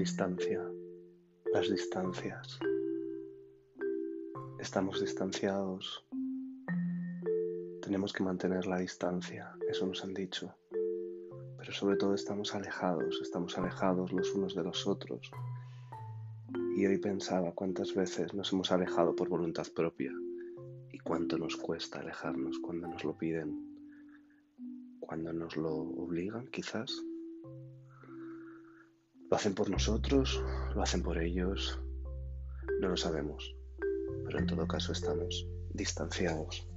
distancia, las distancias. Estamos distanciados. Tenemos que mantener la distancia, eso nos han dicho. Pero sobre todo estamos alejados, estamos alejados los unos de los otros. Y hoy pensaba cuántas veces nos hemos alejado por voluntad propia y cuánto nos cuesta alejarnos cuando nos lo piden, cuando nos lo obligan quizás. ¿Lo hacen por nosotros? ¿Lo hacen por ellos? No lo sabemos, pero en todo caso estamos distanciados.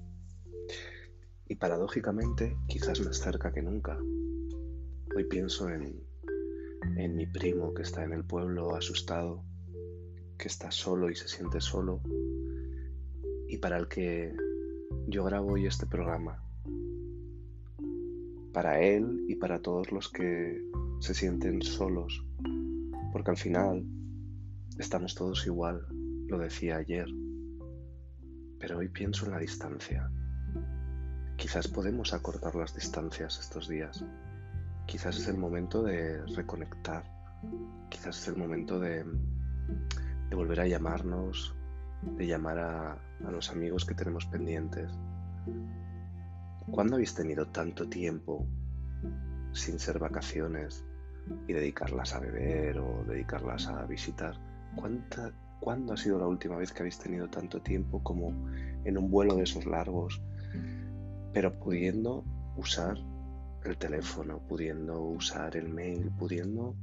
Y paradójicamente, quizás más cerca que nunca. Hoy pienso en, en mi primo que está en el pueblo asustado, que está solo y se siente solo, y para el que yo grabo hoy este programa. Para él y para todos los que se sienten solos porque al final estamos todos igual, lo decía ayer, pero hoy pienso en la distancia. Quizás podemos acortar las distancias estos días. Quizás es el momento de reconectar. Quizás es el momento de, volver a llamarnos, de llamar a, a los amigos que tenemos pendientes. ¿Cuándo habéis tenido tanto tiempo sin ser vacaciones, y dedicarlas a beber o dedicarlas a visitar. ¿Cuánta, ¿Cuándo ha sido la última vez que habéis tenido tanto tiempo como en un vuelo de esos largos, pero pudiendo usar el teléfono, pudiendo usar el mail, pudiendo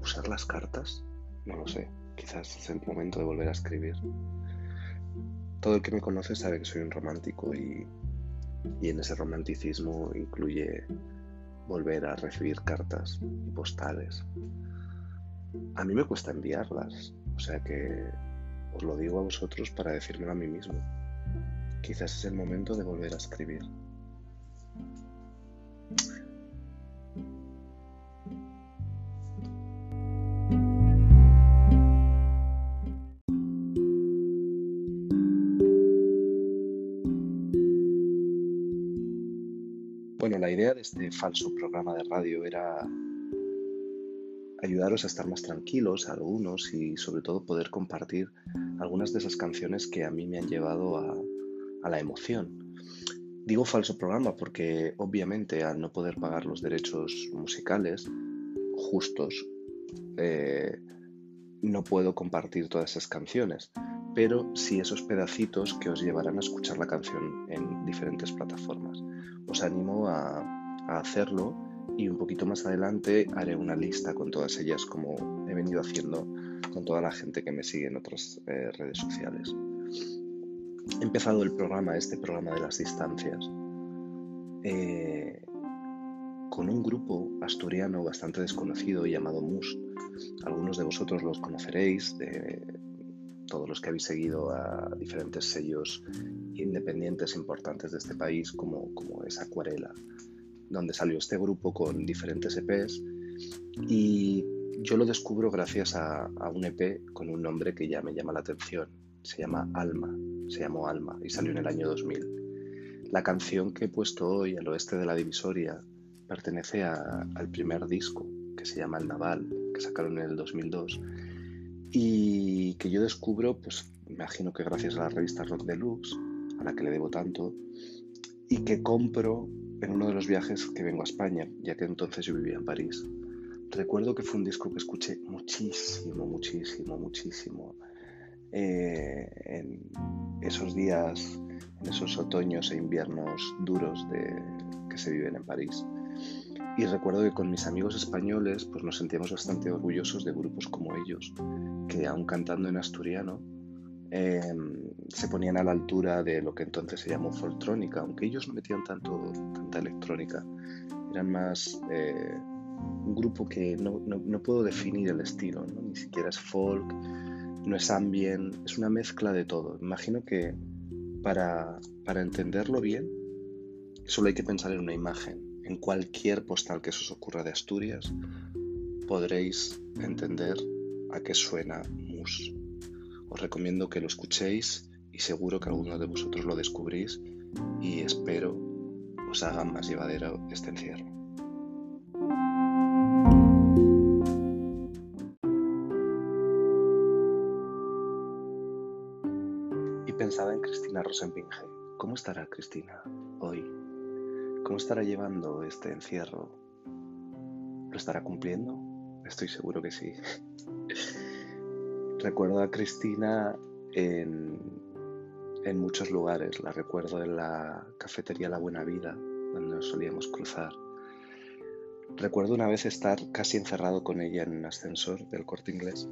usar las cartas? No lo sé, quizás es el momento de volver a escribir. Todo el que me conoce sabe que soy un romántico y, y en ese romanticismo incluye volver a recibir cartas y postales. A mí me cuesta enviarlas, o sea que os lo digo a vosotros para decírmelo a mí mismo. Quizás es el momento de volver a escribir. De este falso programa de radio era ayudaros a estar más tranquilos, algunos, y sobre todo poder compartir algunas de esas canciones que a mí me han llevado a, la emoción. Digo falso programa porque obviamente al no poder pagar los derechos musicales justos, eh, no puedo compartir todas esas canciones, pero sí esos pedacitos que os llevarán a escuchar la canción en diferentes plataformas os animo a, hacerlo y un poquito más adelante haré una lista con todas ellas como he venido haciendo con toda la gente que me sigue en otras eh, redes sociales. He empezado el programa, este programa de las distancias, eh, con un grupo asturiano bastante desconocido llamado Mus. Algunos de vosotros los conoceréis, de todos los que habéis seguido a diferentes sellos independientes importantes de este país, como, como es Acuarela, donde salió este grupo con diferentes EPs y yo lo descubro gracias a, a, un EP con un nombre que ya me llama la atención. Se llama Alma, se llamó Alma y salió en el año 2000. La canción que he puesto hoy al oeste de la divisoria pertenece al primer disco que se llama El Naval, que sacaron en el 2002 y que yo descubro, pues imagino que gracias a la revista Rock Deluxe, a la que le debo tanto, y que compro en uno de los viajes que vengo a España, ya que entonces yo vivía en París. Recuerdo que fue un disco que escuché muchísimo, muchísimo, muchísimo eh, en esos días, en esos otoños e inviernos duros que se viven en París. Y recuerdo que con mis amigos españoles pues nos sentíamos bastante orgullosos de grupos como ellos, que aún cantando en asturiano em, se ponían a la altura de lo que entonces se llamó foltrónica, aunque ellos no metían tanto, tanta electrónica. Eran más eh, un grupo que no, no, puedo definir el estilo, ni siquiera es folk, no es ambient, es una mezcla de todo. Imagino que para, para entenderlo bien, solo hay que pensar en una imagen en cualquier postal que se os ocurra de Asturias, podréis entender a qué suena Mus. Os recomiendo que lo escuchéis y seguro que alguno de vosotros lo descubrís y espero os haga más llevadero este encierro. Y pensaba en Cristina Rosenpinge. ¿Cómo estará Cristina hoy? ¿Cómo estará llevando este encierro? ¿Lo estará cumpliendo? Estoy seguro que sí. Recuerdo a Cristina en en muchos lugares. La recuerdo en la cafetería La Buena Vida, donde nos solíamos cruzar. Recuerdo una vez estar casi encerrado con ella en un ascensor del corte inglés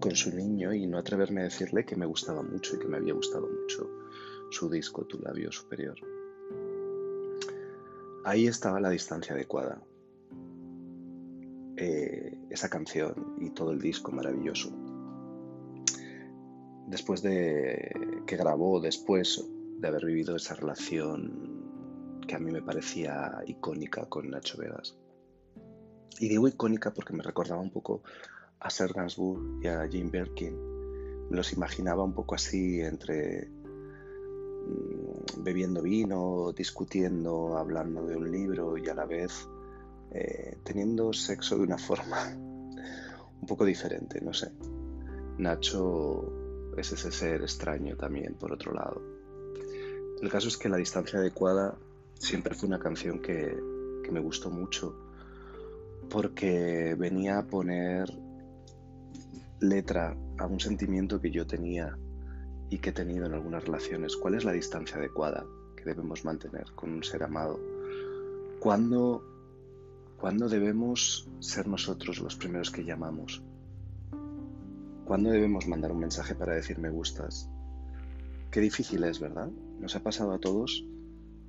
con su niño y no atreverme a decirle que me gustaba mucho y que me había gustado mucho su disco Tu labio superior. Ahí estaba la distancia adecuada. Eh, esa canción y todo el disco maravilloso. Después de que grabó, después de haber vivido esa relación que a mí me parecía icónica con Nacho Vegas. Y digo icónica porque me recordaba un poco a Serge Gainsbourg y a Jim Birkin. Me los imaginaba un poco así entre mm, bebiendo vino, discutiendo, hablando de un libro y a la vez eh, teniendo sexo de una forma un poco diferente, no sé. Nacho es ese ser extraño también, por otro lado. El caso es que La distancia adecuada siempre fue una canción que, que me gustó mucho porque venía a poner letra a un sentimiento que yo tenía y que he tenido en algunas relaciones. ¿Cuál es la distancia adecuada que debemos mantener con un ser amado? ¿Cuándo, ¿cuándo debemos ser nosotros los primeros que llamamos? ¿Cuándo debemos mandar un mensaje para decir me gustas? Qué difícil es, ¿verdad? Nos ha pasado a todos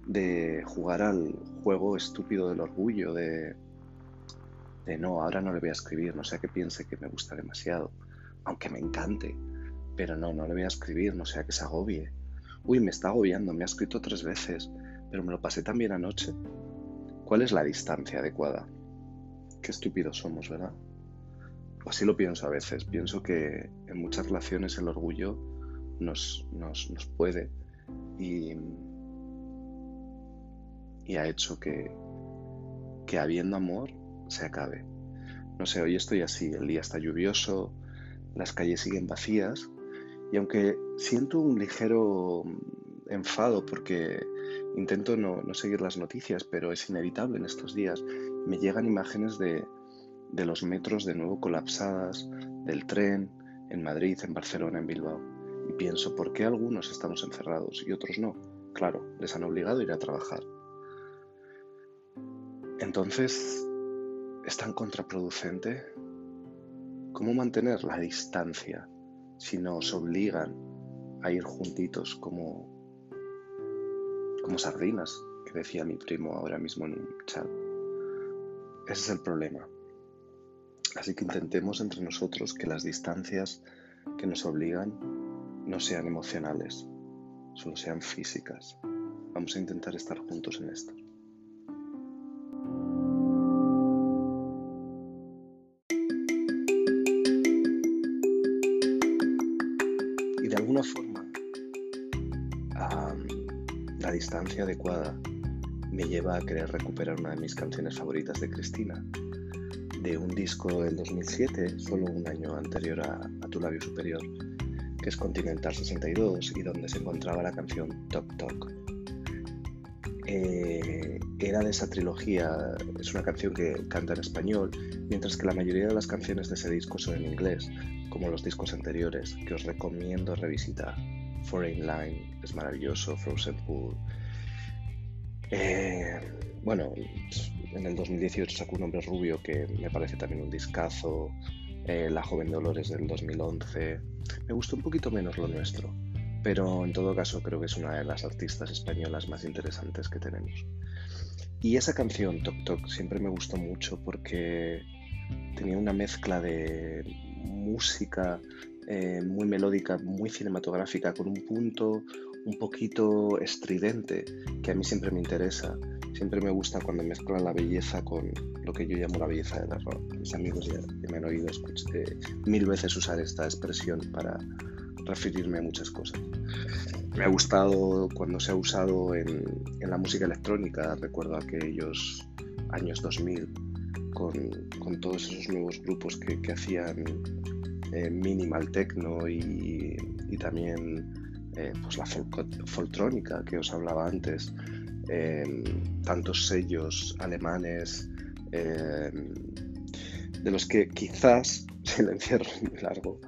de jugar al juego estúpido del orgullo, de de no, ahora no le voy a escribir, no sea que piense que me gusta demasiado, aunque me encante, pero no, no le voy a escribir, no sea que se agobie. Uy, me está agobiando, me ha escrito tres veces, pero me lo pasé también anoche. ¿Cuál es la distancia adecuada? Qué estúpidos somos, ¿verdad? Así lo pienso a veces. Pienso que en muchas relaciones el orgullo nos, nos, nos puede y, y ha hecho que, que habiendo amor se acabe. No sé, hoy estoy así, el día está lluvioso, las calles siguen vacías y aunque siento un ligero enfado porque intento no, seguir las noticias, pero es inevitable en estos días, me llegan imágenes de, de los metros de nuevo colapsadas, del tren en Madrid, en Barcelona, en Bilbao. Y pienso, ¿por qué algunos estamos encerrados y otros no? Claro, les han obligado a ir a trabajar. Entonces, es tan contraproducente. ¿Cómo mantener la distancia si nos obligan a ir juntitos como, como sardinas, que decía mi primo ahora mismo en un chat? Ese es el problema. Así que intentemos entre nosotros que las distancias que nos obligan no sean emocionales, solo sean físicas. Vamos a intentar estar juntos en esto. forma, la distancia adecuada me lleva a querer recuperar una de mis canciones favoritas de Cristina, un disco del 2007, solo un año anterior a, Tu labio superior, que es Continental 62 y donde se encontraba la canción Talk Talk. Eh, era de esa trilogía, es una canción que canta en español, mientras que la mayoría de las canciones de ese disco son en inglés, como los discos anteriores, que os recomiendo revisitar. Foreign Line es maravilloso, Frozen Pool. Eh, bueno, en el 2018 sacó un hombre rubio que me parece también un discazo. Eh, la joven Dolores del 2011. Me gustó un poquito menos lo nuestro, pero en todo caso creo que es una de las artistas españolas más interesantes que tenemos. Y esa canción, Tok Tok, siempre me gustó mucho porque tenía una mezcla de música eh, muy melódica, muy cinematográfica, con un punto un poquito estridente que a mí siempre me interesa. Siempre me gusta cuando mezclan la belleza con lo que yo llamo la belleza del error. Mis amigos ya, me han oído escuché, mil veces usar esta expresión para referirme a muchas cosas. Me ha gustado cuando se ha usado en, en la música electrónica, recuerdo aquellos años 2000, con, todos esos nuevos grupos que, hacían eh, minimal techno y, también eh, pues la foltrónica que os hablaba antes, em, tantos sellos alemanes, em, de los que quizás, si el encierro muy largo,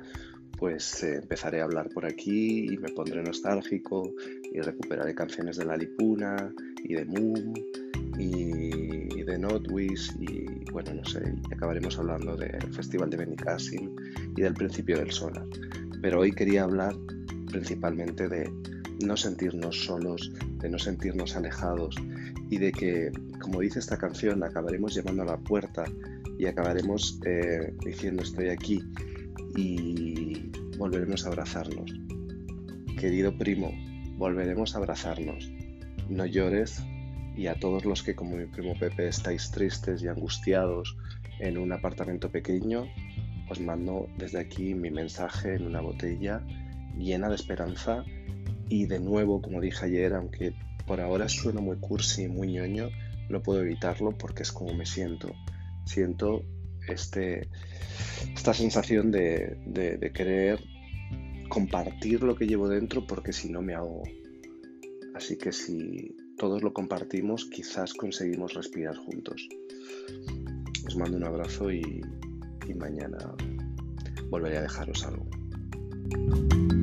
pues eh, empezaré a hablar por aquí y me pondré nostálgico y recuperaré canciones de La Lipuna y de Moon y de Notwish y bueno, no sé, y acabaremos hablando del Festival de Benicassim y del principio del solar. Pero hoy quería hablar principalmente de no sentirnos solos, de no sentirnos alejados y de que, como dice esta canción, acabaremos llamando a la puerta y acabaremos eh, diciendo estoy aquí y volveremos a abrazarnos. Querido primo, volveremos a abrazarnos. No llores y a todos los que como mi primo Pepe estáis tristes y angustiados en un apartamento pequeño, os mando desde aquí mi mensaje en una botella llena de esperanza y de nuevo, como dije ayer, aunque por ahora suena muy cursi, muy ñoño, no puedo evitarlo porque es como me siento. Siento este, esta sensación de, de, querer compartir lo que llevo dentro porque si no me hago. Así que si todos lo compartimos, quizás conseguimos respirar juntos. Os mando un abrazo y, y mañana volveré a dejaros algo.